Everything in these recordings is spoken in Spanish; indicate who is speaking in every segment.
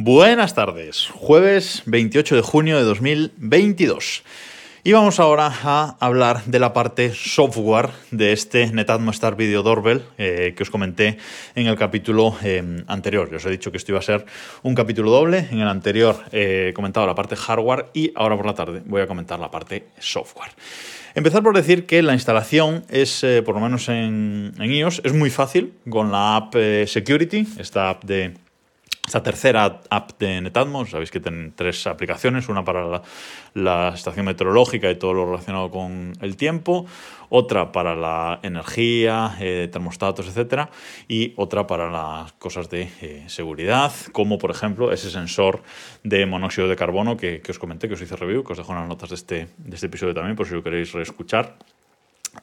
Speaker 1: Buenas tardes, jueves 28 de junio de 2022. Y vamos ahora a hablar de la parte software de este Netatmo Star Video Doorbell eh, que os comenté en el capítulo eh, anterior. Yo os he dicho que esto iba a ser un capítulo doble. En el anterior he comentado la parte hardware y ahora por la tarde voy a comentar la parte software. Empezar por decir que la instalación es, eh, por lo menos en, en, iOS, es muy fácil con la app Security, esta app de esta tercera app de Netatmos, sabéis que tienen tres aplicaciones, una para la, estación meteorológica y todo lo relacionado con el tiempo, otra para la energía, eh, termostatos, etcétera, y otra para las cosas de eh, seguridad, como por ejemplo ese sensor de monóxido de carbono que, que, os comenté, que os hice review, que os dejo en las notas de este, de este episodio también, por si lo queréis reescuchar.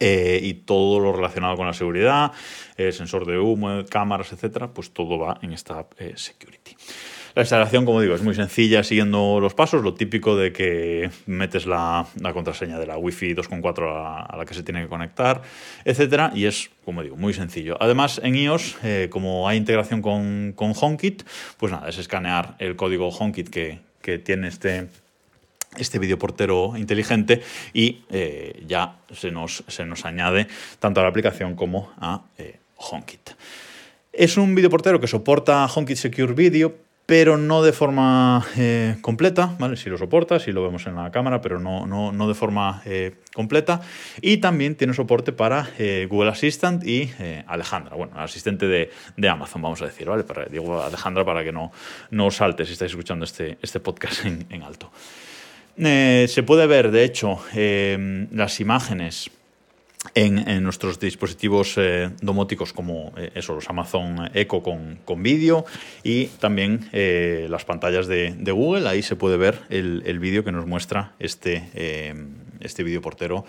Speaker 1: Eh, y todo lo relacionado con la seguridad, el sensor de humo, cámaras, etcétera, pues todo va en esta eh, Security. La instalación, como digo, es muy sencilla siguiendo los pasos, lo típico de que metes la, la contraseña de la Wi-Fi 2.4 a, a, la que se tiene que conectar, etcétera, y es, como digo, muy sencillo. Además, en iOS, eh, como hay integración con, con HomeKit, pues nada, es escanear el código HomeKit que, que tiene este, este videoportero inteligente y eh, ya se nos, se nos, añade tanto a la aplicación como a eh, HomeKit. Es un videoportero que soporta HomeKit Secure Video, pero no de forma eh, completa, ¿vale? Si lo soporta, si lo vemos en la cámara, pero no, no, no de forma eh, completa. Y también tiene soporte para Google Assistant y Alejandra, bueno, el asistente de, de, Amazon, vamos a decir, ¿vale? Para, digo Alejandra para que no, no salte si estáis escuchando este, este podcast en alto. Eh, se puede ver, de hecho, eh, las imágenes en, nuestros dispositivos eh, domóticos como eh, eso, los Amazon Echo con, con vídeo y también las pantallas de, Google. Ahí se puede ver el, vídeo que nos muestra este, este vídeo portero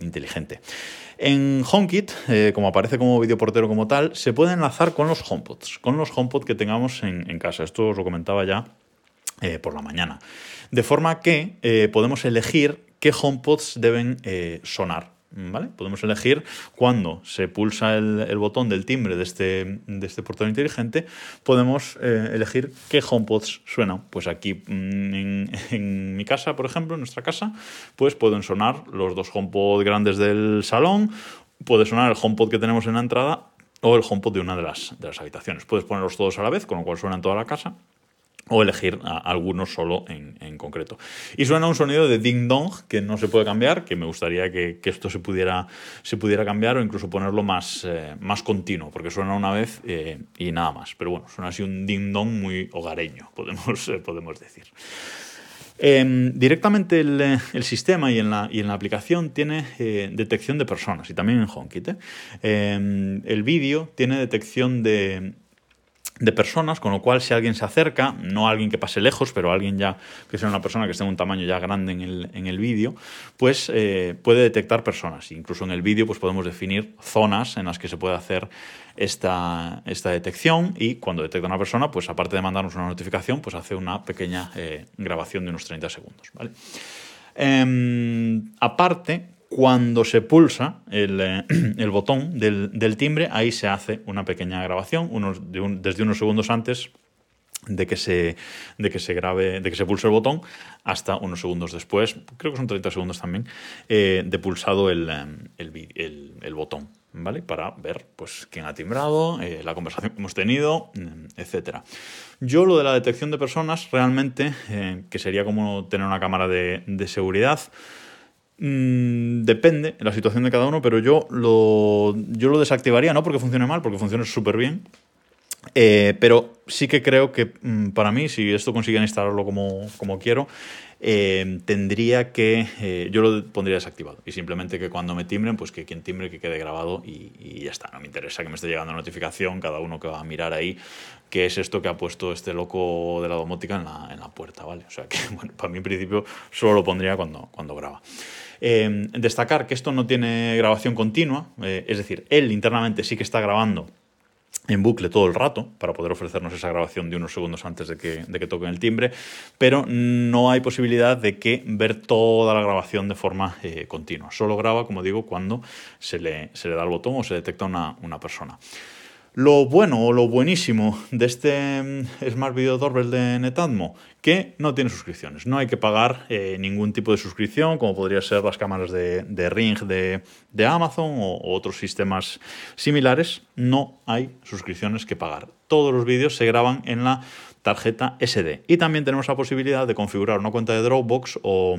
Speaker 1: inteligente. En HomeKit, como aparece como vídeo portero como tal, se puede enlazar con los HomePods, con los HomePod que tengamos en, en casa. Esto os lo comentaba ya eh, por la mañana. De forma que eh, podemos elegir qué HomePods deben eh, sonar. ¿Vale? Podemos elegir cuando se pulsa el, botón del timbre de este, de este portón inteligente, podemos elegir qué HomePods suenan. Pues aquí mm, en, en, mi casa, por ejemplo, en nuestra casa, pues pueden sonar los dos HomePod grandes del salón, puede sonar el HomePod que tenemos en la entrada o el HomePod de una de las, de las habitaciones. Puedes ponerlos todos a la vez, con lo cual suenan toda la casa o elegir a algunos solo en, en, concreto. Y suena un sonido de ding dong que no se puede cambiar, que me gustaría que, que esto se pudiera, se pudiera cambiar o incluso ponerlo más, eh, más continuo, porque suena una vez eh, y nada más. Pero bueno, suena así un ding dong muy hogareño, podemos, eh, podemos decir. Eh, directamente el, sistema y en la, y en la aplicación tiene detección de personas y también en HomeKit. Eh, el vídeo tiene detección de, de personas, con lo cual si alguien se acerca, no alguien que pase lejos, pero alguien ya que sea una persona que esté en un tamaño ya grande en el, en el vídeo, pues eh, puede detectar personas. Incluso en el vídeo pues podemos definir zonas en las que se puede hacer esta, esta detección y cuando detecta una persona, pues aparte de mandarnos una notificación, pues hace una pequeña eh, grabación de unos 30 segundos. ¿vale? Eh, aparte, cuando se pulsa el, eh, botón del, timbre, ahí se hace una pequeña grabación, desde unos segundos antes de que, se, de que se grabe, de que se pulse el botón, hasta unos segundos después, creo que son 30 segundos también, eh, de pulsado el, el, botón, ¿vale? Para ver pues, quién ha timbrado, eh, la conversación que hemos tenido, mm, etc. Yo lo de la detección de personas, realmente, eh, que sería como tener una cámara de seguridad, Mm, depende la situación de cada uno, pero yo lo, yo lo desactivaría, no porque funcione mal, porque funciona súper bien. Eh, pero sí que creo que mm, para mí, si esto consiguen instalarlo como, como quiero, eh, tendría que. Eh, yo lo pondría desactivado. Y simplemente que cuando me timbren, pues que quien timbre que quede grabado y, y, ya está. No me interesa que me esté llegando notificación, cada uno que va a mirar ahí qué es esto que ha puesto este loco de la domótica en la, en la puerta, ¿vale? O sea que, bueno, para mí en principio solo lo pondría cuando, cuando graba. Eh, destacar que esto no tiene grabación continua, eh, es decir, él internamente sí que está grabando en bucle todo el rato para poder ofrecernos esa grabación de unos segundos antes de que, de que toquen el timbre, pero no hay posibilidad de que ver toda la grabación de forma eh, continua. Solo graba, como digo, cuando se le, se le, da el botón o se detecta una, una persona. Lo bueno o lo buenísimo de este mm, Smart Video Doorbell de Netatmo, que no tiene suscripciones. No hay que pagar eh, ningún tipo de suscripción, como podría ser las cámaras de, Ring de, Amazon o, otros sistemas similares. No hay suscripciones que pagar. Todos los vídeos se graban en la tarjeta SD. Y también tenemos la posibilidad de configurar una cuenta de Dropbox o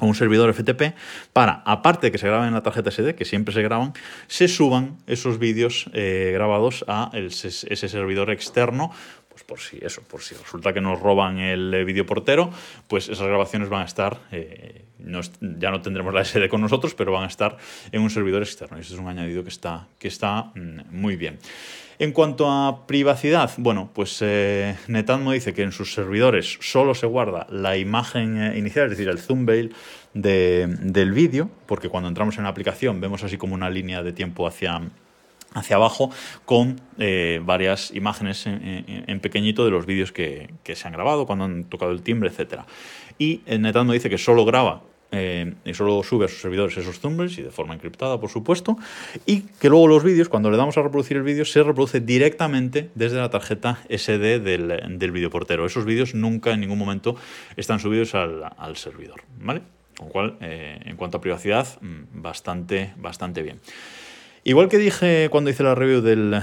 Speaker 1: o un servidor FTP para, aparte de que se graben en la tarjeta SD, que siempre se graban, se suban esos vídeos eh, grabados a ese servidor externo pues por si eso, por si resulta que nos roban el eh, vídeo portero, pues esas grabaciones van a estar, eh, ya no tendremos la SD con nosotros, pero van a estar en un servidor externo. Y eso es un añadido que está, que está mm, muy bien. En cuanto a privacidad, bueno, pues eh, Netatmo dice que en sus servidores solo se guarda la imagen eh, inicial, es decir, el thumbnail del vídeo, porque cuando entramos en la aplicación vemos así como una línea de tiempo hacia, hacia abajo con eh, varias imágenes en, pequeñito de los vídeos que, se han grabado, cuando han tocado el timbre, etc. Y Netatmo dice que solo graba eh, y solo sube a sus servidores esos thumbnails y de forma encriptada, por supuesto, y que luego los vídeos, cuando le damos a reproducir el vídeo, se reproduce directamente desde la tarjeta SD del, del videoportero. Esos vídeos nunca en ningún momento están subidos al, servidor, ¿vale? Con lo cual, eh, en cuanto a privacidad, mm, bastante, bastante bien. Igual que dije cuando hice la review del,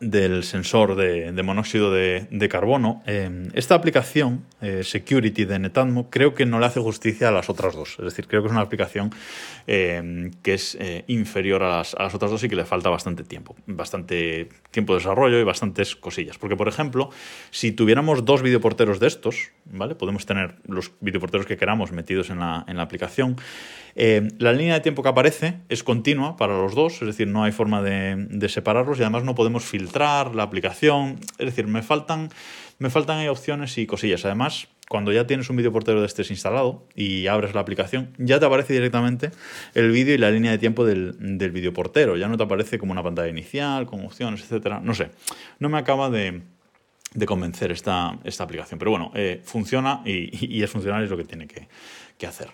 Speaker 1: del sensor de, monóxido de, carbono, eh, esta aplicación, eh, Security de Netatmo, creo que no le hace justicia a las otras dos. Es decir, creo que es una aplicación eh, que es inferior a las, a las, otras dos y que le falta bastante tiempo. Bastante tiempo de desarrollo y bastantes cosillas. Porque, por ejemplo, si tuviéramos dos videoporteros de estos, ¿vale? Podemos tener los videoporteros que queramos metidos en la, en la aplicación. Eh, la línea de tiempo que aparece es continua para los dos, es decir, no hay forma de, separarlos y además no podemos filtrar la aplicación. Es decir, me faltan, me faltan opciones y cosillas. Además, cuando ya tienes un videoportero de este instalado y abres la aplicación, ya te aparece directamente el vídeo y la línea de tiempo del, del videoportero. Ya no te aparece como una pantalla inicial, con opciones, etcétera. No sé, no me acaba de, convencer esta, aplicación. Pero bueno, eh, funciona y, es funcional es lo que tiene que hacer.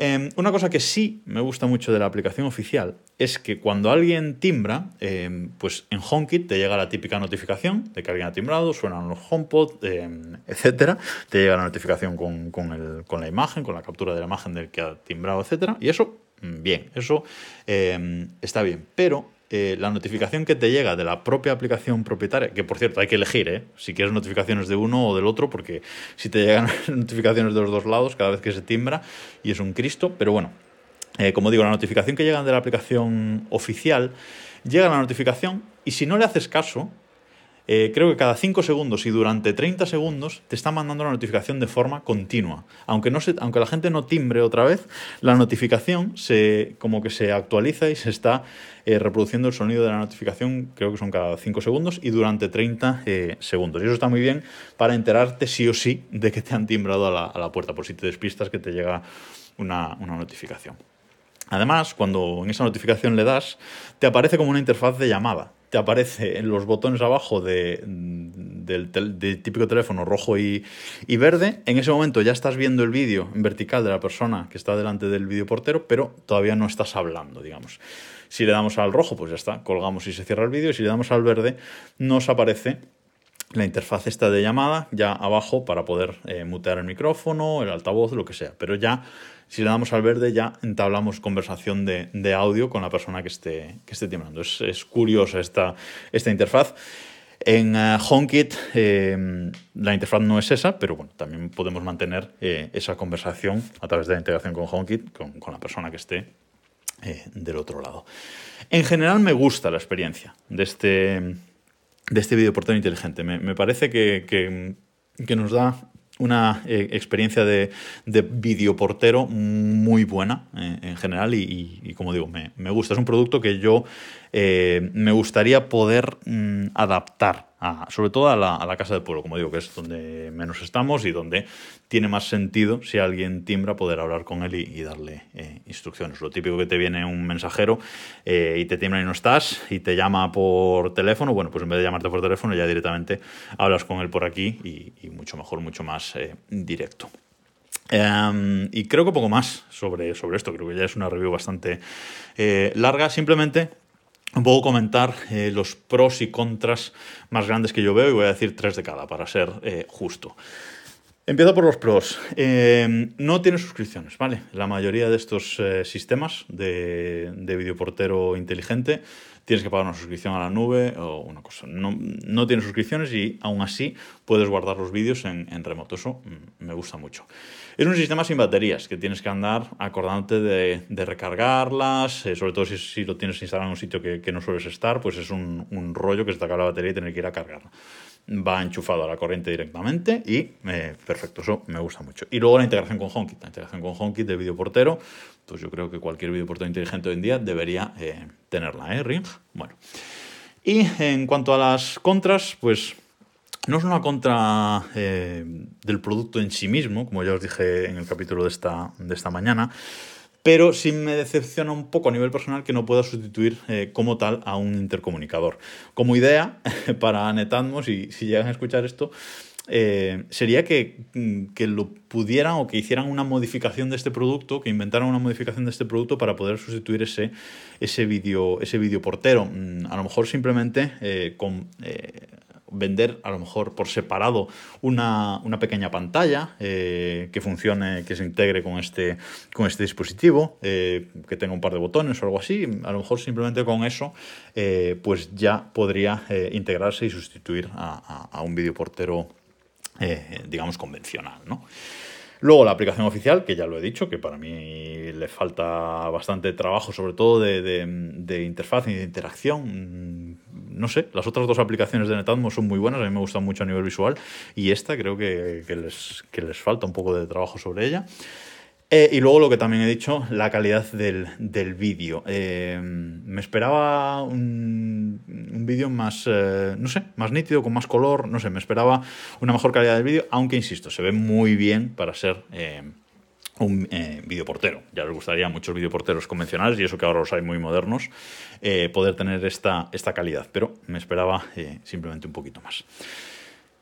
Speaker 1: Em, una cosa que sí me gusta mucho de la aplicación oficial es que cuando alguien timbra, em, pues en HomeKit te llega la típica notificación de que alguien ha timbrado, suenan los HomePod, em, etcétera. Te llega la notificación con, con, la imagen, con la captura de la imagen del que ha timbrado, etcétera. Y eso, mm, bien, eso está bien. Pero eh, la notificación que te llega de la propia aplicación propietaria, que por cierto hay que elegir, ¿eh? si quieres notificaciones de uno o del otro, porque si te llegan notificaciones de los dos lados cada vez que se timbra y es un Cristo, pero bueno, eh, como digo, la notificación que llega de la aplicación oficial, llega la notificación y si no le haces caso, eh, creo que cada 5 segundos y durante 30 segundos te está mandando la notificación de forma continua. Aunque, no se, aunque la gente no timbre otra vez, la notificación se, como que se actualiza y se está eh, reproduciendo el sonido de la notificación, creo que son cada 5 segundos y durante 30 eh, segundos. Y eso está muy bien para enterarte sí o sí de que te han timbrado a la, puerta, por si te despistas que te llega una, una notificación. Además, cuando en esa notificación le das, te aparece como una interfaz de llamada te aparece en los botones abajo de, del, típico teléfono rojo y, verde. En ese momento ya estás viendo el vídeo en vertical de la persona que está delante del videoportero, pero todavía no estás hablando, digamos. Si le damos al rojo, pues ya está, colgamos y se cierra el vídeo. Y si le damos al verde, nos aparece la interfaz esta de llamada ya abajo para poder eh, mutear el micrófono, el altavoz, lo que sea. Pero ya, si le damos al verde, ya entablamos conversación de, audio con la persona que esté, que esté timbrando. Es, curiosa esta, esta interfaz. En eh, HomeKit eh, la interfaz no es esa, pero bueno, también podemos mantener esa conversación a través de la integración con HomeKit, con, con la persona que esté del otro lado. En general me gusta la experiencia de este, de este videoportero inteligente. Me, parece que, nos da una eh, experiencia de, de, videoportero muy buena eh, en general y, como digo, me, me, gusta. Es un producto que yo eh, me gustaría poder mm, adaptar sobre todo a la, casa del pueblo, como digo, que es donde menos estamos y donde tiene más sentido si alguien timbra poder hablar con él y, darle eh, instrucciones. Lo típico que te viene un mensajero eh, y te timbra y no estás y te llama por teléfono, bueno, pues en vez de llamarte por teléfono ya directamente hablas con él por aquí y, mucho mejor, mucho más eh, directo. Em, y creo que poco más sobre, sobre esto, creo que ya es una review bastante larga, simplemente poco comentar eh, los pros y contras más grandes que yo veo y voy a decir tres de cada para ser eh, justo. Empiezo por los pros. Eh, no tiene suscripciones, ¿vale? La mayoría de estos sistemas de, de videoportero inteligente tienes que pagar una suscripción a la nube o una cosa. No, no tienes suscripciones y aún así puedes guardar los vídeos en, remoto. Eso mm, me gusta mucho. Es un sistema sin baterías, que tienes que andar acordándote de, de recargarlas, eh, sobre todo si, si, lo tienes instalado en un sitio que, que no sueles estar, pues es un, un, rollo que se te acaba la batería y tener que ir a cargarla. Va enchufado a la corriente directamente y eh, perfecto, eso me gusta mucho. Y luego la integración con HomeKit, la integración con HomeKit de videoportero, pues yo creo que cualquier videoportero inteligente hoy en día debería eh, tenerla, ¿eh? Ring. Bueno. Y en cuanto a las contras, pues no es una contra eh, del producto en sí mismo, como ya os dije en el capítulo de esta, de esta mañana, pero sí me decepciona un poco a nivel personal que no pueda sustituir eh, como tal a un intercomunicador. Como idea para Netatmos, y si llegan a escuchar esto, eh, sería que, mm, que, lo pudieran o que hicieran una modificación de este producto, que inventaran una modificación de este producto para poder sustituir ese, ese vídeo ese video portero. Mm, a lo mejor simplemente eh, con, vender a lo mejor por separado una, una pequeña pantalla eh, que funcione, que se integre con este, con este dispositivo, eh, que tenga un par de botones o algo así. A lo mejor simplemente con eso eh, pues ya podría integrarse y sustituir a, a, a un videoportero digamos, convencional, ¿no? Luego la aplicación oficial, que ya lo he dicho, que para mí le falta bastante trabajo, sobre todo de, de, de, interfaz y de interacción. No sé, las otras dos aplicaciones de Netatmo son muy buenas, a mí me gustan mucho a nivel visual, y esta creo que, que, les, que les falta un poco de trabajo sobre ella. Eh, y luego lo que también he dicho, la calidad del, del vídeo. Eh, me esperaba un, un vídeo más, eh, no sé, más nítido, con más color, no sé, me esperaba una mejor calidad del vídeo, aunque insisto, se ve muy bien para ser eh, un eh, videoportero. Ya les gustaría a muchos videoporteros convencionales, y eso que ahora los hay muy modernos, poder tener esta, esta calidad, pero me esperaba simplemente un poquito más.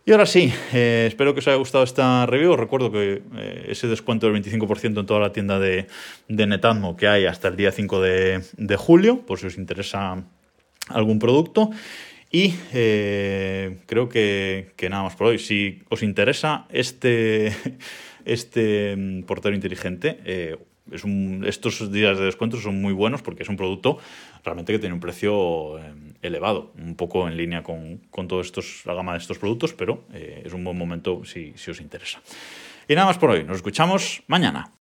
Speaker 1: Y ahora sí, eh, espero que os haya gustado esta review. Os recuerdo que eh, ese descuento del 25% en toda la tienda de, de que hay hasta el día 5 de, julio, por si os interesa algún producto. Y eh, creo que, que, nada más por hoy. Si os interesa este, este mm, portero inteligente, estos días de descuento son muy buenos porque es un producto realmente que tiene un precio eh, elevado, un poco en línea con, con toda la gama de estos productos, pero eh, es un buen momento si, si os interesa. Y nada más por hoy, nos escuchamos mañana.